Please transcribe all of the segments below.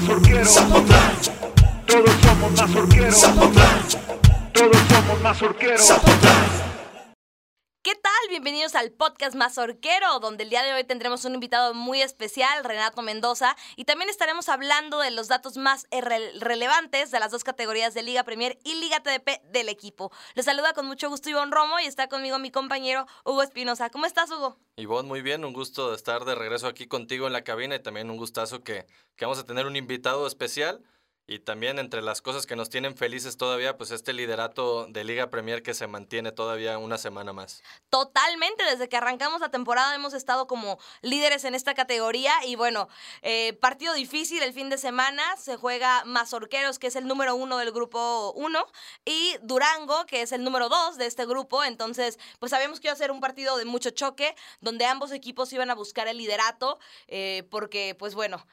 mazorqueros. Todos somos mazorqueros. Todos somos mazorqueros. ¿Qué tal? Bienvenidos al podcast Mazorquero, donde el día de hoy tendremos un invitado muy especial, Renato Mendoza, y también estaremos hablando de los datos más rele- relevantes de las dos categorías de Liga Premier y Liga TDP del equipo. Les saluda con mucho gusto Ivonne Romo y está conmigo mi compañero Hugo Espinosa. ¿Cómo estás, Hugo? Ivonne, muy bien, un gusto de estar de regreso aquí contigo en la cabina y también un gustazo que, que vamos a tener un invitado especial y también entre las cosas que nos tienen felices todavía, pues este liderato de Liga Premier que se mantiene todavía una semana más. Totalmente, desde que arrancamos la temporada hemos estado como líderes en esta categoría y bueno, eh, partido difícil el fin de semana, se juega Mazorqueros, que es el número uno del grupo uno, y Durango, que es el número dos de este grupo, entonces pues sabíamos que iba a ser un partido de mucho choque, donde ambos equipos iban a buscar el liderato, eh, porque pues bueno,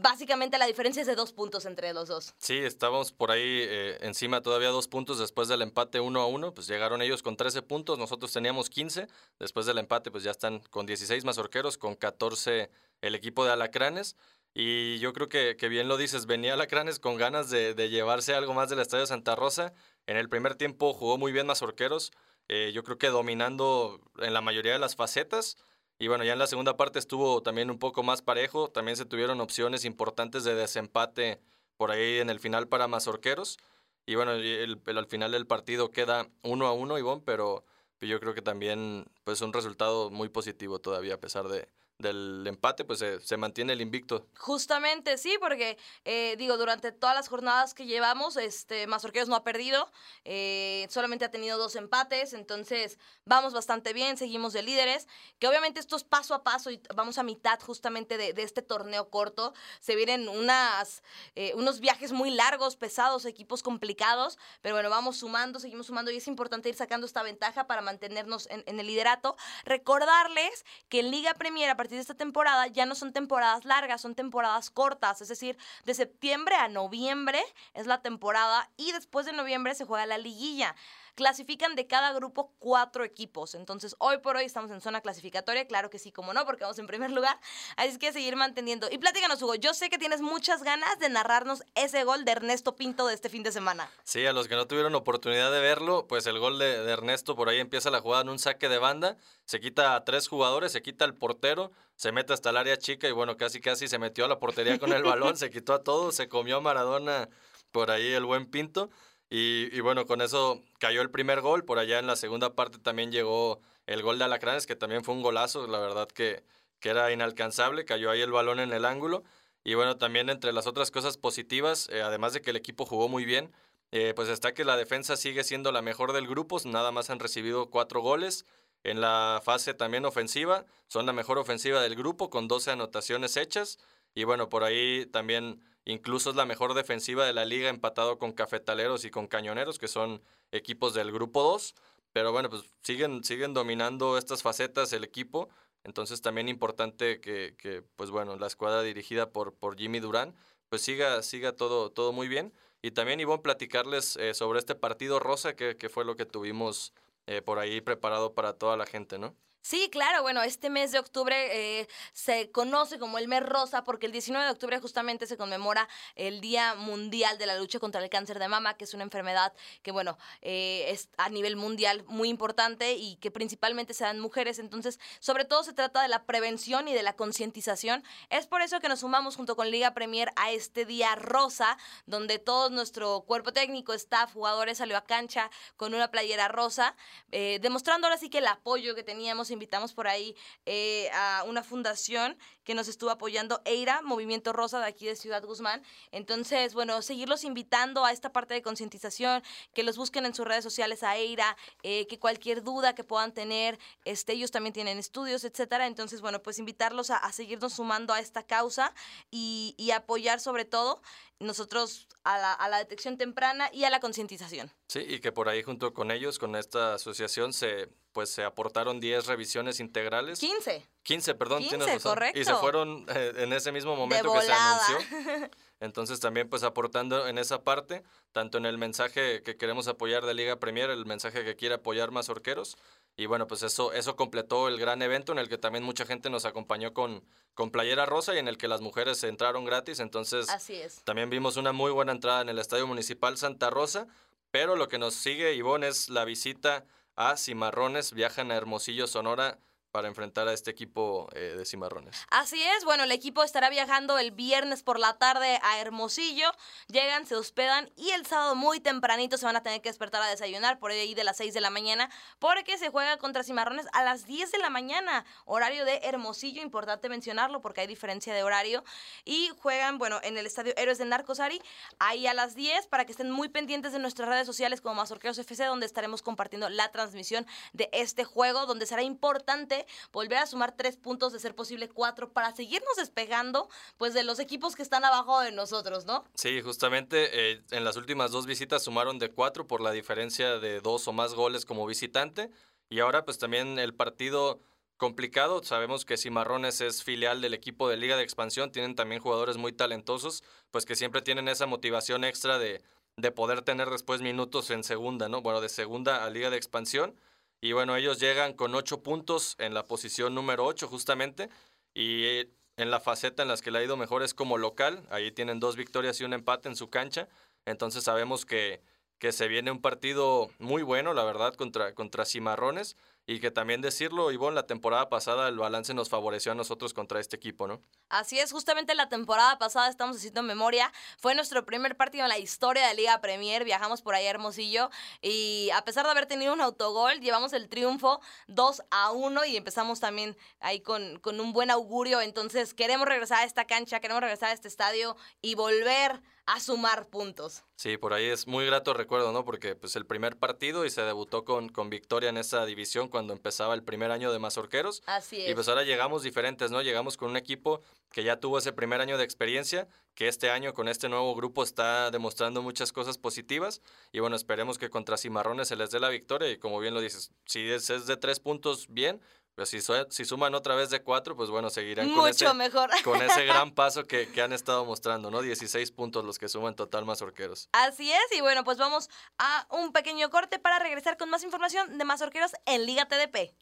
básicamente la diferencia es de dos puntos entre los dos. Sí, estábamos por ahí eh, encima todavía dos puntos después del empate 1 a 1, pues llegaron ellos con 13 puntos, nosotros teníamos 15, después del empate pues ya están con 16 mazorqueros, con 14 el equipo de Alacranes. Y yo creo que, bien lo dices, venía Alacranes con ganas de, de llevarse algo más del Estadio Santa Rosa. En el primer tiempo jugó muy bien Mazorqueros, eh, yo creo que dominando en la mayoría de las facetas. Y bueno, ya en la segunda parte estuvo también un poco más parejo, también se tuvieron opciones importantes de desempate por ahí en el final para Mazorqueros. Y bueno, el, al final del partido queda uno a uno, Ivonne, pero yo creo que también pues un resultado muy positivo todavía a pesar de, del empate, pues se, se mantiene el invicto. Justamente, sí, porque eh, digo, durante todas las jornadas que llevamos, este Mazorqueros no ha perdido, eh, solamente ha tenido dos empates, entonces vamos bastante bien, seguimos de líderes, que obviamente esto es paso a paso y vamos a mitad justamente de, de este torneo corto, se vienen unas, eh, unos viajes muy largos, pesados, equipos complicados, pero bueno, vamos sumando, seguimos sumando y es importante ir sacando esta ventaja para mantenernos en, en el liderato. Recordarles que en Liga Premier a partir de esta temporada ya no son temporadas largas, son temporadas cortas, es decir, de septiembre a noviembre es la temporada y después de noviembre se juega la liguilla. Clasifican de cada grupo cuatro equipos. Entonces, hoy por hoy estamos en zona clasificatoria. Claro que sí, como no, porque vamos en primer lugar. Así es que seguir manteniendo. Y platícanos, Hugo. Yo sé que tienes muchas ganas de narrarnos ese gol de Ernesto Pinto de este fin de semana. Sí, a los que no tuvieron oportunidad de verlo, pues el gol de, Ernesto por ahí empieza la jugada en un saque de banda, se quita a tres jugadores, se quita al portero, se mete hasta el área chica y bueno, casi casi se metió a la portería con el balón, se quitó a todos, se comió a Maradona por ahí el buen Pinto. Y, bueno, con eso cayó el primer gol. Por allá en la segunda parte también llegó el gol de Alacranes, que también fue un golazo. La verdad que, que era inalcanzable. Cayó ahí el balón en el ángulo. Y bueno, también entre las otras cosas positivas, eh, además de que el equipo jugó muy bien, eh, pues está que la defensa sigue siendo la mejor del grupo. Nada más han recibido cuatro goles. En la fase también ofensiva, son la mejor ofensiva del grupo con 12 anotaciones hechas. Y bueno, por ahí también incluso es la mejor defensiva de la liga empatado con Cafetaleros y con Cañoneros, que son equipos del grupo 2. Pero bueno, pues siguen, siguen dominando estas facetas el equipo. Entonces también importante que, que, pues bueno, la escuadra dirigida por, por Jimmy Durán, pues siga, siga todo, todo muy bien. Y también Ivonne platicarles eh, sobre este partido rosa, que, que fue lo que tuvimos eh, por ahí preparado para toda la gente, ¿no? Sí, claro, bueno, este mes de octubre eh, se conoce como el mes rosa porque el 19 de octubre justamente se conmemora el Día Mundial de la Lucha contra el Cáncer de Mama, que es una enfermedad que, bueno, eh, es a nivel mundial muy importante y que principalmente se dan mujeres. Entonces, sobre todo se trata de la prevención y de la concientización. Es por eso que nos sumamos junto con Liga Premier a este Día Rosa, donde todo nuestro cuerpo técnico, staff, jugadores salió a cancha con una playera rosa, eh, demostrando ahora sí que el apoyo que teníamos invitamos por ahí eh, a una fundación que nos estuvo apoyando, EIRA, Movimiento Rosa de aquí de Ciudad Guzmán. Entonces, bueno, seguirlos invitando a esta parte de concientización, que los busquen en sus redes sociales a EIRA, eh, que cualquier duda que puedan tener, este, ellos también tienen estudios, etcétera. Entonces, bueno, pues invitarlos a, a seguirnos sumando a esta causa y, y apoyar sobre todo nosotros a la, a la detección temprana y a la concientización. Sí, y que por ahí junto con ellos, con esta asociación, se pues se aportaron 10 revisiones integrales. 15. 15, perdón, 15, tienes razón. correcto. Y se fueron eh, en ese mismo momento que se anunció. Entonces también pues aportando en esa parte, tanto en el mensaje que queremos apoyar de Liga Premier, el mensaje que quiere apoyar más orqueros, Y bueno, pues eso, eso completó el gran evento en el que también mucha gente nos acompañó con, con playera rosa y en el que las mujeres entraron gratis. Entonces, Así es. también vimos una muy buena entrada en el Estadio Municipal Santa Rosa. Pero lo que nos sigue, Ivonne, es la visita a Cimarrones. Viajan a Hermosillo, Sonora, para enfrentar a este equipo eh, de Cimarrones. Así es, bueno, el equipo estará viajando el viernes por la tarde a Hermosillo, llegan, se hospedan y el sábado muy tempranito se van a tener que despertar a desayunar por ahí de las 6 de la mañana porque se juega contra Cimarrones a las 10 de la mañana, horario de Hermosillo, importante mencionarlo porque hay diferencia de horario y juegan, bueno, en el estadio Héroes de Narcosari, ahí a las 10 para que estén muy pendientes de nuestras redes sociales como Mazorqueros FC donde estaremos compartiendo la transmisión de este juego donde será importante volver a sumar tres puntos, de ser posible cuatro, para seguirnos despegando pues de los equipos que están abajo de nosotros, ¿no? Sí, justamente eh, en las últimas dos visitas sumaron de cuatro por la diferencia de dos o más goles como visitante. Y ahora pues también el partido complicado. Sabemos que Cimarrones es filial del equipo de Liga de Expansión. Tienen también jugadores muy talentosos, pues que siempre tienen esa motivación extra de, de poder tener después minutos en segunda, ¿no? Bueno, de segunda a Liga de Expansión. Y bueno, ellos llegan con ocho puntos en la posición número ocho justamente. Y en la faceta en las que le ha ido mejor es como local. Ahí tienen dos victorias y un empate en su cancha. Entonces sabemos que, que se viene un partido muy bueno, la verdad, contra, contra Cimarrones. Y que también decirlo, Ivonne, la temporada pasada el balance nos favoreció a nosotros contra este equipo, ¿no? Así es, justamente la temporada pasada, estamos haciendo memoria, fue nuestro primer partido en la historia de Liga Premier, viajamos por ahí a Hermosillo y a pesar de haber tenido un autogol, llevamos el triunfo 2 a 1 y empezamos también ahí con, con un buen augurio, entonces queremos regresar a esta cancha, queremos regresar a este estadio y volver a sumar puntos. Sí, por ahí es muy grato recuerdo, ¿no? Porque pues el primer partido y se debutó con, con victoria en esa división cuando empezaba el primer año de Mazorqueros. Así es. Y pues ahora llegamos diferentes, ¿no? Llegamos con un equipo que ya tuvo ese primer año de experiencia, que este año con este nuevo grupo está demostrando muchas cosas positivas. Y bueno, esperemos que contra Cimarrones se les dé la victoria. Y como bien lo dices, si es, es de tres puntos, bien. Pero si, su- si suman otra vez de cuatro, pues bueno, seguirán con ese, mejor. con ese gran paso que, que han estado mostrando, ¿no? 16 puntos los que suman total Mazorqueros. Así es, y bueno, pues vamos a un pequeño corte para regresar con más información de Mazorqueros en Liga TDP.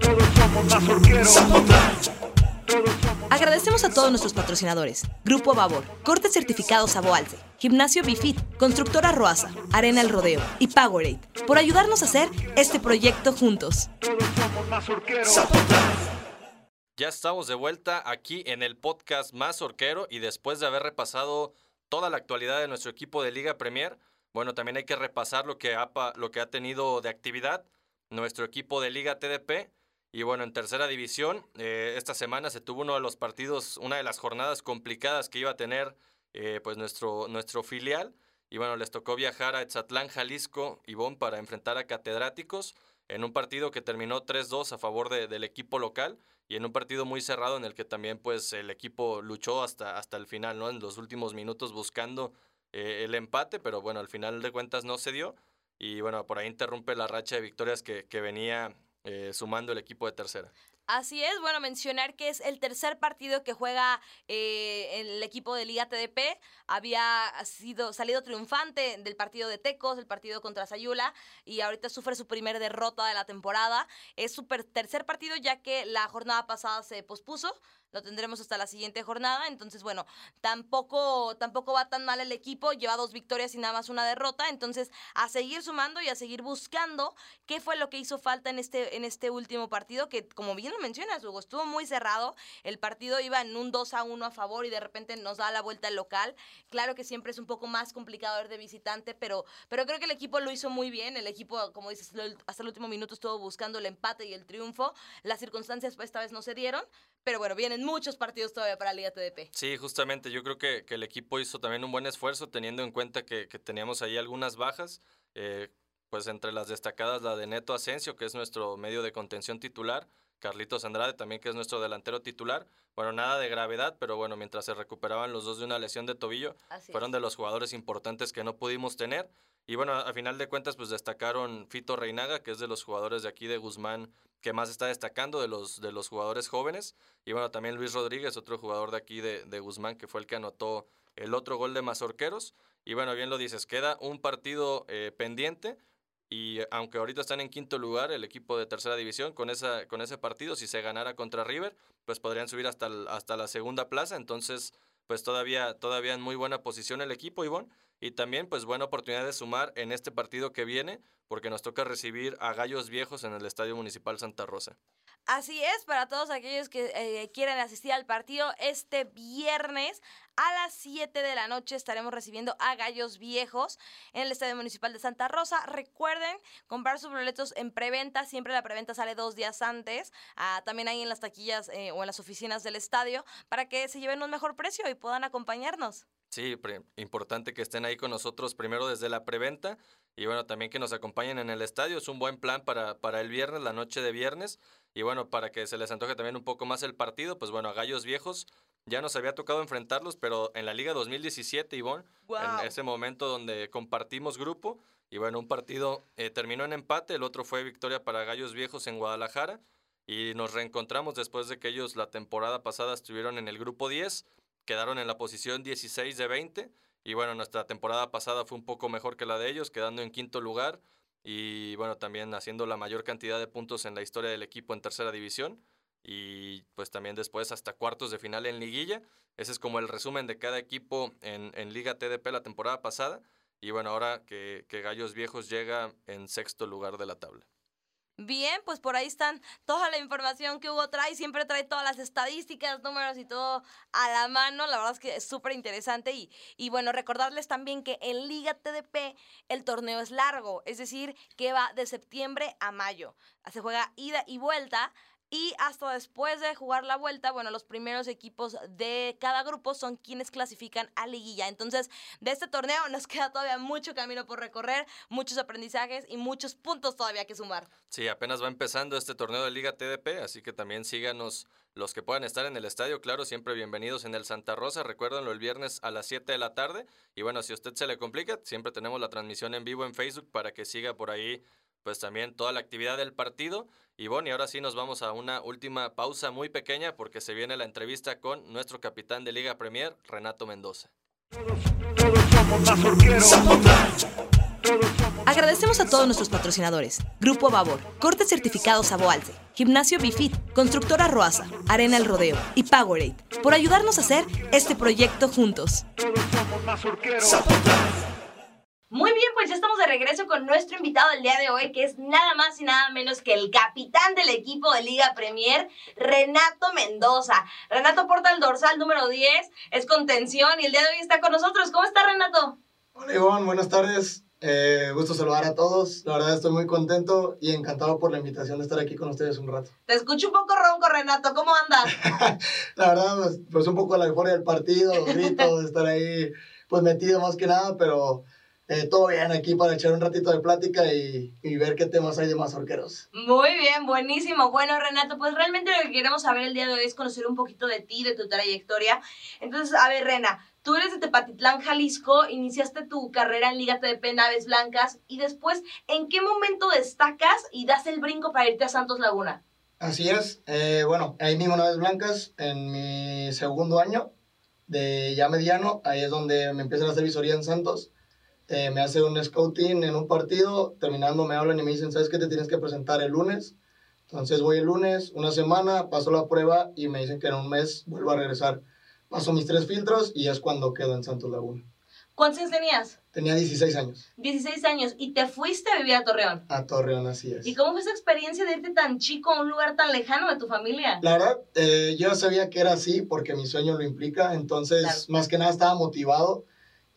Todos somos mazorqueros. Agradecemos a todos nuestros patrocinadores: Grupo Babor, Corte Certificado Saboalce, Gimnasio Bifit, Constructora Roasa, Arena El Rodeo y Powerade por ayudarnos a hacer este proyecto juntos. Ya estamos de vuelta aquí en el podcast más orquero y después de haber repasado toda la actualidad de nuestro equipo de Liga Premier, bueno, también hay que repasar lo que ha, lo que ha tenido de actividad nuestro equipo de Liga TDP. Y bueno, en tercera división, eh, esta semana se tuvo uno de los partidos, una de las jornadas complicadas que iba a tener eh, pues nuestro, nuestro filial. Y bueno, les tocó viajar a Etzatlán, Jalisco, Ivón, para enfrentar a Catedráticos en un partido que terminó 3-2 a favor de- del equipo local y en un partido muy cerrado en el que también pues el equipo luchó hasta, hasta el final, ¿no? En los últimos minutos buscando eh, el empate, pero bueno, al final de cuentas no se dio y bueno, por ahí interrumpe la racha de victorias que venía eh, sumando el equipo de tercera. Así es, bueno, mencionar que es el tercer partido que juega eh, el equipo de Liga TDP. Había sido salido triunfante del partido de Tecos, el partido contra Sayula, y ahorita sufre su primer derrota de la temporada. Es su tercer partido ya que la jornada pasada se pospuso. Lo tendremos hasta la siguiente jornada. Entonces, bueno, tampoco, tampoco va tan mal el equipo. Lleva dos victorias y nada más una derrota. Entonces, a seguir sumando y a seguir buscando qué fue lo que hizo falta en este, en este último partido, que como bien lo mencionas, Hugo, estuvo muy cerrado. El partido iba en un 2 a 1 a favor y de repente nos da la vuelta el local. Claro que siempre es un poco más complicado ir de visitante, pero, pero creo que el equipo lo hizo muy bien. El equipo, como dices, hasta el último minuto estuvo buscando el empate y el triunfo. Las circunstancias pues, esta vez no se dieron, pero bueno, vienen muchos partidos todavía para Liga TDP. Sí, justamente yo creo que, que el equipo hizo también un buen esfuerzo teniendo en cuenta que, que teníamos ahí algunas bajas, eh, pues entre las destacadas la de Neto Asensio, que es nuestro medio de contención titular, Carlitos Andrade también, que es nuestro delantero titular. Bueno, nada de gravedad, pero bueno, mientras se recuperaban los dos de una lesión de tobillo, Así fueron es. de los jugadores importantes que no pudimos tener. Y bueno, a a final de cuentas, pues destacaron Fito Reinaga, que es de los jugadores de aquí de Guzmán que más está destacando de los, de los jugadores jóvenes. Y bueno, también Luis Rodríguez, otro jugador de aquí de, Guzmán, que fue el que anotó el otro gol de Mazorqueros. Y bueno, bien lo dices, queda un partido eh, pendiente. Y aunque ahorita están en quinto lugar, el equipo de tercera división, con, esa, con ese partido, si se ganara contra River, pues podrían subir hasta, hasta la segunda plaza. Entonces, pues todavía, todavía en muy buena posición el equipo, Ivonne. Y también, pues buena oportunidad de sumar en este partido que viene, porque nos toca recibir a Gallos Viejos en el Estadio Municipal Santa Rosa. Así es, para todos aquellos que eh, quieran asistir al partido, este viernes a las 7 de la noche estaremos recibiendo a Gallos Viejos en el Estadio Municipal de Santa Rosa. Recuerden comprar sus boletos en preventa, siempre la preventa sale dos días antes, ah, también ahí en las taquillas eh, o en las oficinas del estadio, para que se lleven un mejor precio y puedan acompañarnos. Sí, importante que estén ahí con nosotros primero desde la preventa y bueno, también que nos acompañen en el estadio. Es un buen plan para, para el viernes, la noche de viernes. Y bueno, para que se les antoje también un poco más el partido, pues bueno, a Gallos Viejos ya nos había tocado enfrentarlos, pero en la Liga 2017, Ivonne, Guau. en ese momento donde compartimos grupo. Y bueno, un partido eh, terminó en empate, el otro fue victoria para Gallos Viejos en Guadalajara. Y nos reencontramos después de que ellos la temporada pasada estuvieron en el grupo 10, quedaron en la posición 16 de 20. Y bueno, nuestra temporada pasada fue un poco mejor que la de ellos, quedando en quinto lugar. Y bueno, también haciendo la mayor cantidad de puntos en la historia del equipo en tercera división. Y pues también después hasta cuartos de final en liguilla. Ese es como el resumen de cada equipo en, en Liga TDP la temporada pasada. Y bueno, ahora que, que Gallos Viejos llega en sexto lugar de la tabla. Bien, pues por ahí están toda la información que Hugo trae. Siempre trae todas las estadísticas, números y todo a la mano. La verdad es que es súper interesante. Y, y bueno, recordarles también que en Liga TDP el torneo es largo, es decir, que va de septiembre a mayo. Se juega ida y vuelta. Y hasta después de jugar la vuelta, bueno, los primeros equipos de cada grupo son quienes clasifican a liguilla. Entonces, de este torneo nos queda todavía mucho camino por recorrer, muchos aprendizajes y muchos puntos todavía que sumar. Sí, apenas va empezando este torneo de Liga TDP, así que también síganos los que puedan estar en el estadio, claro, siempre bienvenidos en el Santa Rosa, recuérdenlo el viernes a las 7 de la tarde. Y bueno, si a usted se le complica, siempre tenemos la transmisión en vivo en Facebook para que siga por ahí pues también toda la actividad del partido. Y bueno, y ahora sí nos vamos a una última pausa muy pequeña porque se viene la entrevista con nuestro capitán de Liga Premier, Renato Mendoza. Todos. Todos somos Agradecemos a todos nuestros patrocinadores: Grupo Babor, Corte Certificado Saboalce, Gimnasio Bifit, Constructora Roasa, Arena El Rodeo y Powerade por ayudarnos a hacer este proyecto juntos. todos somos mazorqueros. Muy bien, pues ya estamos de regreso con nuestro invitado del día de hoy, que es nada más y nada menos que el capitán del equipo de Liga Premier, Renato Mendoza. Renato porta el dorsal número 10, es contención y el día de hoy está con nosotros. ¿Cómo está Renato? Hola Ivonne, buenas tardes. Eh, gusto saludar a todos. La verdad estoy muy contento y encantado por la invitación de estar aquí con ustedes un rato. Te escucho un poco ronco, Renato. ¿Cómo andas? La verdad, pues, pues un poco la euforia del partido, los gritos, de estar ahí pues metido más que nada, pero eh, todo bien aquí para echar un ratito de plática y, y ver qué temas hay de mazorqueros. Muy bien, buenísimo. Bueno, Renato, pues realmente lo que queremos saber el día de hoy es conocer un poquito de ti, de tu trayectoria. Entonces, a ver, Rena, tú eres de Tepatitlán, Jalisco, iniciaste tu carrera en Liga TDP Naves Blancas y después, ¿en qué momento destacas y das el brinco para irte a Santos Laguna? Así es. Eh, bueno, ahí mismo Naves Blancas, en mi segundo año de ya mediano, ahí es donde me empiezan a hacer visoría en Santos. Eh, me hace un scouting en un partido, terminando me hablan y me dicen, ¿sabes qué? Te tienes que presentar el lunes. Entonces voy el lunes, una semana, paso la prueba y me dicen que en un mes vuelvo a regresar. Paso mis tres filtros y es cuando quedo en Santos Laguna. ¿Cuántos años tenías? Tenía 16 años, 16 años y te fuiste a vivir a Torreón. a Torreón, así es. ¿Y cómo fue esa experiencia de irte tan chico a un lugar tan lejano de tu familia? La verdad, eh, yo sabía que era así porque mi sueño lo implica, entonces Claro. más que nada estaba motivado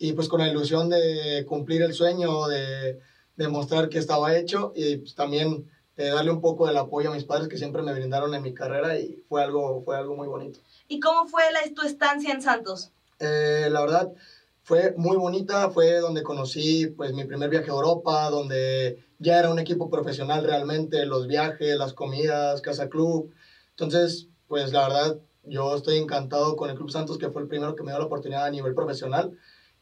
y pues con la ilusión de cumplir el sueño, de demostrar que estaba hecho y pues, también eh, darle un poco del apoyo a mis padres que siempre me brindaron en mi carrera y fue algo, fue algo muy bonito. ¿Y cómo fue la, tu estancia en Santos? Eh, la verdad, fue muy bonita, fue donde conocí pues mi primer viaje a Europa, donde ya era un equipo profesional realmente, los viajes, las comidas, casa club. Entonces, pues la verdad, yo estoy encantado con el Club Santos, que fue el primero que me dio la oportunidad a nivel profesional.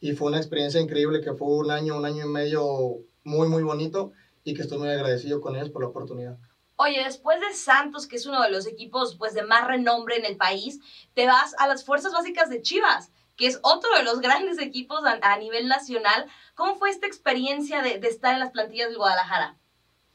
Y fue una experiencia increíble que fue un año, un año y medio muy, muy bonito y que estoy muy agradecido con ellos por la oportunidad. Oye, después de Santos, que es uno de los equipos pues de más renombre en el país, te vas a las fuerzas básicas de Chivas. que es otro de los grandes equipos a, a nivel nacional. ¿Cómo fue esta experiencia de, de estar en las plantillas del Guadalajara?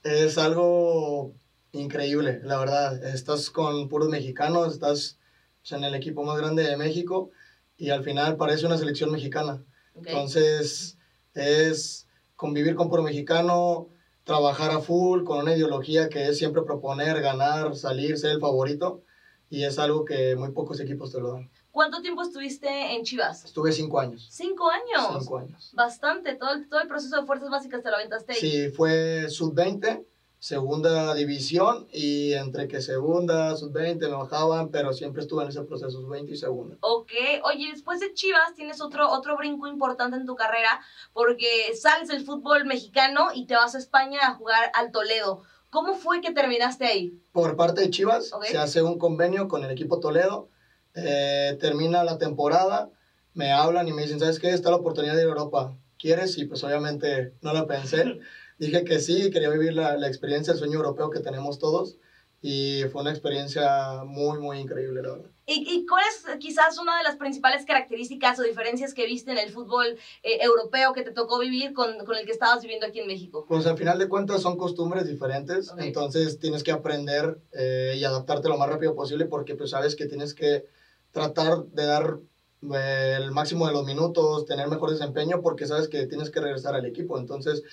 Es algo increíble, la verdad. Estás con puros mexicanos, estás pues, en el equipo más grande de México y al final parece una selección mexicana. Entonces, es convivir con puro mexicano, trabajar a full, con una ideología que es siempre proponer, ganar, salir, ser el favorito. Y es algo que muy pocos equipos te lo dan. ¿Cuánto tiempo estuviste en Chivas? Estuve cinco años. Cinco años. Cinco años. Bastante, todo el, todo el proceso de fuerzas básicas te lo aventaste ahí. Sí, fue sub-20, segunda división, y entre que segunda, sub-20 me bajaban, pero siempre estuve en ese proceso, sub-20 y segunda. Ok, oye, después de Chivas tienes otro, otro brinco importante en tu carrera porque sales del fútbol mexicano y te vas a España a jugar al Toledo. ¿Cómo fue que terminaste ahí? Por parte de Chivas, se hace un convenio con el equipo Toledo, eh, termina la temporada, me hablan y me dicen, ¿sabes qué? Está la oportunidad de ir a Europa, ¿quieres? Y pues obviamente no la pensé. Dije que sí, quería vivir la, la experiencia, el sueño europeo que tenemos todos. Y fue una experiencia muy, muy increíble, la verdad. ¿Y, y cuál es quizás una de las principales características o diferencias que viste en el fútbol eh, europeo que te tocó vivir con, con el que estabas viviendo aquí en México? Pues al final de cuentas son costumbres diferentes, Ok. entonces tienes que aprender eh, y adaptarte lo más rápido posible porque pues sabes que tienes que tratar de dar eh, el máximo de los minutos, tener mejor desempeño porque sabes que tienes que regresar al equipo. Entonces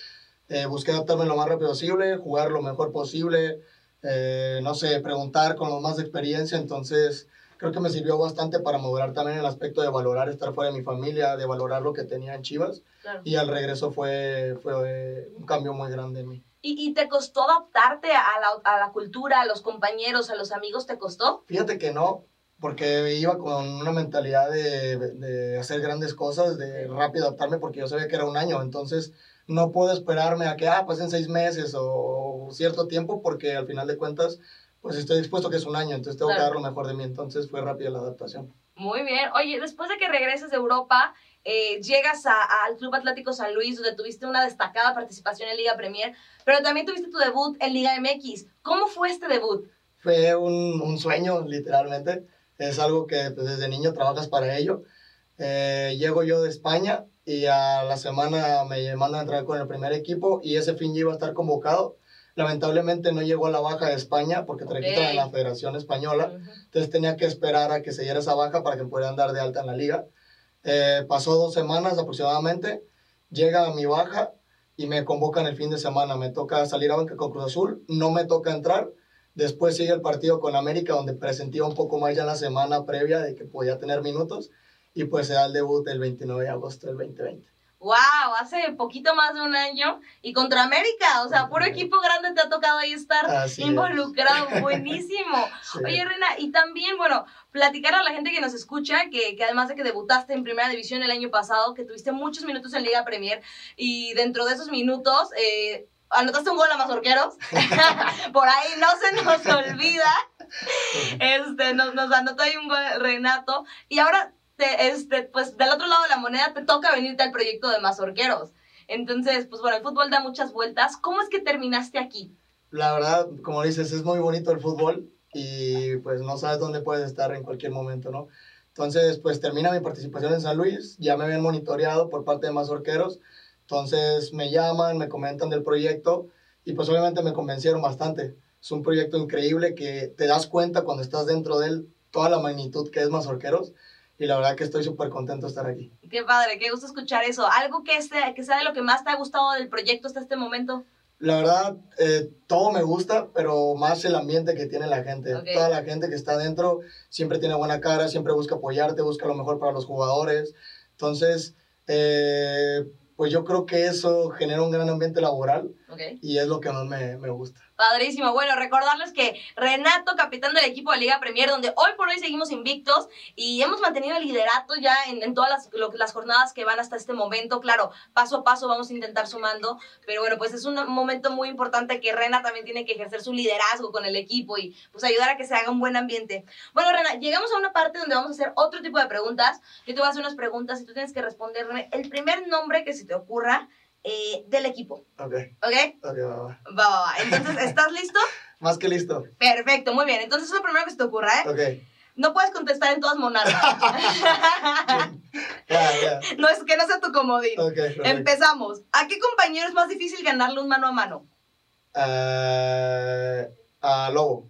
eh, busqué adaptarme lo más rápido posible, jugar lo mejor posible, eh, no sé, preguntar con los más de experiencia, entonces creo que me sirvió bastante para madurar también el aspecto de valorar estar fuera de mi familia, de valorar lo que tenía en Chivas Claro. y al regreso fue, fue un cambio muy grande en mí. ¿Y, y te costó adaptarte a la, a la cultura, a los compañeros, a los amigos? ¿Te costó? Fíjate que no, porque iba con una mentalidad de, de hacer grandes cosas, de rápido adaptarme, porque yo sabía que era un año, entonces no puedo esperarme a que, ah, pasen seis meses o, cierto tiempo, porque al final de cuentas, pues estoy dispuesto que es un año, entonces tengo Claro. que dar lo mejor de mí, entonces fue rápida la adaptación. Muy bien. Oye, después de que regreses de Europa, eh, llegas a- al Club Atlético San Luis, donde tuviste una destacada participación en Liga Premier, pero también tuviste tu debut en Liga MX. ¿Cómo fue este debut? Fue un, un sueño, literalmente. Es algo que pues, desde niño trabajas para ello. Eh, llego yo de España y a la semana me mandan a entrar con el primer equipo y ese fin yo iba a estar convocado. Lamentablemente no llegó a la baja de España porque te requisan en la Federación Española. Entonces tenía que esperar a que se diera esa baja para que me pudieran dar de alta en la liga. Eh, pasó dos semanas aproximadamente, llega mi baja y me convocan el fin de semana. Me toca salir a banca con Cruz Azul, no me toca entrar. Después sigue el partido con América, donde presentía un poco más ya la semana previa de que podía tener minutos. Y pues se da el debut el 29 de agosto del 2020. ¡Wow! Hace poquito más de un año. Y contra América, o sea, puro equipo grande te ha tocado ahí estar Así es. involucrado. Buenísimo. Sí. Oye, Reina, y también, bueno, platicar a la gente que nos escucha, que, que además de que debutaste en Primera División el año pasado, que tuviste muchos minutos en Liga Premier, y dentro de esos minutos, eh, anotaste un gol a Mazorqueros, por ahí no se nos olvida, este, nos, nos anotó ahí un gol Renato, y ahora, te, este, pues del otro lado de la moneda te toca venirte al proyecto de Mazorqueros. Entonces, pues bueno, el fútbol da muchas vueltas. ¿Cómo es que terminaste aquí? La verdad, como dices, es muy bonito el fútbol y pues no sabes dónde puedes estar en cualquier momento, ¿no? Entonces, pues termina mi participación en San Luis, ya me habían monitoreado por parte de Mazorqueros, entonces me llaman, me comentan del proyecto y pues obviamente me convencieron bastante. Es un proyecto increíble que te das cuenta cuando estás dentro de él toda la magnitud que es Mazorqueros y la verdad que estoy súper contento de estar aquí. Qué padre, qué gusto escuchar eso. Algo que sea, que sea de lo que más te ha gustado del proyecto hasta este momento. La verdad, eh, todo me gusta, pero más el ambiente que tiene la gente. Ok. Toda la gente que está dentro siempre tiene buena cara, siempre busca apoyarte, busca lo mejor para los jugadores. Entonces, eh, pues yo creo que eso genera un gran ambiente laboral ¿ok? y es lo que más me, me gusta. Padrísimo. Bueno, recordarles que Renato, capitán del equipo de Liga Premier, donde hoy por hoy seguimos invictos y hemos mantenido el liderato ya en, en todas las, lo- las jornadas que van hasta este momento. Claro, paso a paso vamos a intentar sumando, pero bueno, pues es un momento muy importante que Rena también tiene que ejercer su liderazgo con el equipo y pues ayudar a que se haga un buen ambiente. Bueno, Rena, llegamos a una parte donde vamos a hacer otro tipo de preguntas. Yo te voy a hacer unas preguntas y tú tienes que responderme el primer nombre que se te ocurra eh, del equipo, Ok, ¿ok? ok, va, va. Va, va, va. Entonces, ¿estás listo? Más que listo. Perfecto, muy bien. Entonces, es lo primero que se te ocurra, ¿eh? Ok. No puedes contestar en todas monadas. comodín. Ok, perfecto. Empezamos. ¿A qué compañero es más difícil ganarle un mano a mano? Eh, a Lobo.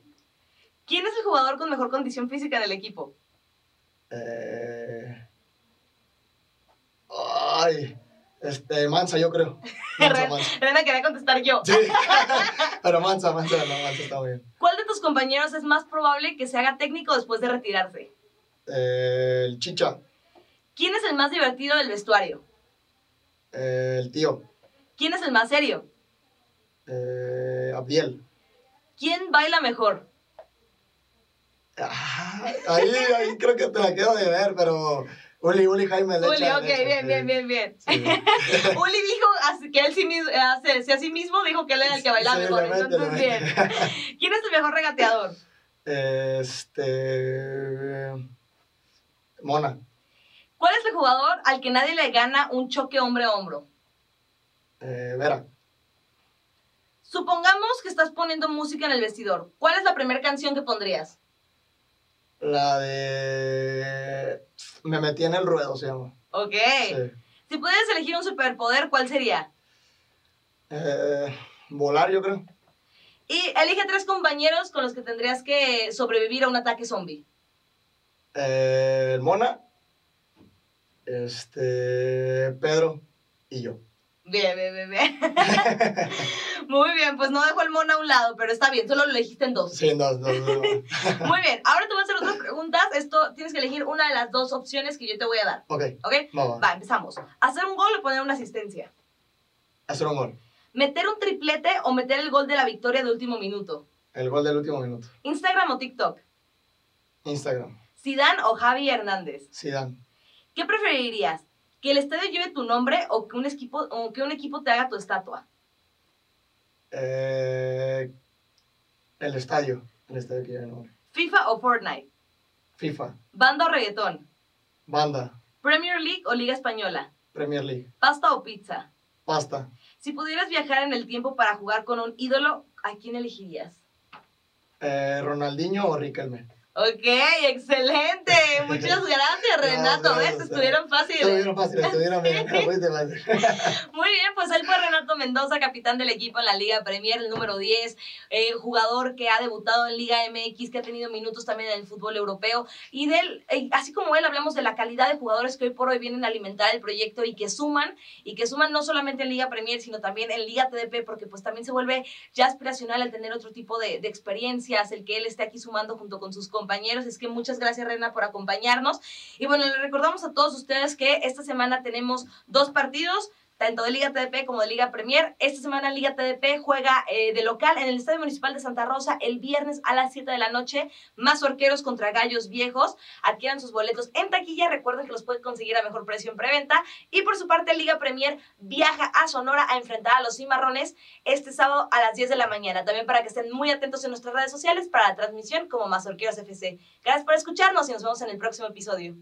¿Quién es el jugador con mejor condición física en el equipo? Eh, ay, este, Mansa, yo creo. Mansa, Mansa. Elena quería contestar yo. Sí, pero Mansa, Mansa, no, Mansa está bien. ¿Cuál de tus compañeros es más probable que se haga técnico después de retirarse? Eh, el Chicha, ¿Quién es el más divertido del vestuario? eh, el tío, ¿Quién es el más serio? eh, Abdiel. ¿Quién baila mejor? Ah, ahí, ahí creo que te la quedo de ver, pero Uli, Uli Jaime Uli, ok, bien, bien, bien, bien. Sí. Uli dijo que él sí mismo, hace, a sí mismo dijo que él era el que bailaba Sí, mejor, entonces bien. ¿Quién es el mejor regateador? Este. Mona. ¿Cuál es el jugador al que nadie le gana un choque hombre a hombro? Eh, Vera. Supongamos que estás poniendo música en el vestidor. ¿Cuál es la primera canción que pondrías? La de. Me metí en el ruedo, se llama. Ok. Sí. Si pudieras elegir un superpoder, ¿cuál sería? Eh, volar, yo creo. Y elige tres compañeros con los que tendrías que sobrevivir a un ataque zombie. Eh, el Mona. Este. Pedro. Y yo. Bien, bien, bien, bien. Muy bien, pues no dejo el mono a un lado, pero está bien, solo lo elegiste en dos. Sí, no, no, no. Muy bien, ahora te voy preguntas. Esto tienes que elegir una de las dos opciones que yo te voy a dar. Ok, ¿Ok? va, va. Empezamos. ¿Hacer un gol o poner una asistencia? Hacer un gol. ¿Meter un triplete o meter el gol de la victoria de último minuto? El gol del último minuto. ¿Instagram o TikTok? Instagram. ¿Zidane o Javi Hernández? Zidane. ¿Qué preferirías? ¿Que el estadio lleve tu nombre o que un equipo, o que un equipo te haga tu estatua? Eh, el estadio. El estadio que lleva el nombre. ¿FIFA o Fortnite? FIFA. ¿Banda o reggaetón? Banda. ¿Premier League o Liga Española? Premier League. ¿Pasta o pizza? Pasta. Si pudieras viajar en el tiempo para jugar con un ídolo, ¿a quién elegirías? Eh, Ronaldinho o Riquelme. Ok, excelente. Muchas gracias, Renato. Estuvieron fáciles. Estuvieron fáciles, estuvieron bien. Muy bien, pues ahí fue Renato Mendoza, capitán del equipo en la Liga Premier, el número 10, eh, jugador que ha debutado en Liga MX, que ha tenido minutos también en el fútbol europeo. Y de él, eh, así como él, hablamos de la calidad de jugadores que hoy por hoy vienen a alimentar el proyecto y que suman, y que suman no solamente en Liga Premier, sino también en Liga TDP, porque pues también se vuelve ya aspiracional el tener otro tipo de, de experiencias, el que él esté aquí sumando junto con sus compañeros. Es que muchas gracias, Rena, por acompañarnos. Y bueno, le recordamos a todos ustedes que esta semana tenemos dos partidos tanto de Liga TDP como de Liga Premier. Esta semana Liga TDP juega eh, de local en el Estadio Municipal de Santa Rosa el viernes a las 7 de la noche. Más orqueros contra gallos viejos. Adquieran sus boletos en taquilla. Recuerden que los pueden conseguir a mejor precio en preventa. Y por su parte, Liga Premier viaja a Sonora a enfrentar a los cimarrones este sábado a las 10 de la mañana. También para que estén muy atentos en nuestras redes sociales para la transmisión como Más Orqueros FC. Gracias por escucharnos y nos vemos en el próximo episodio.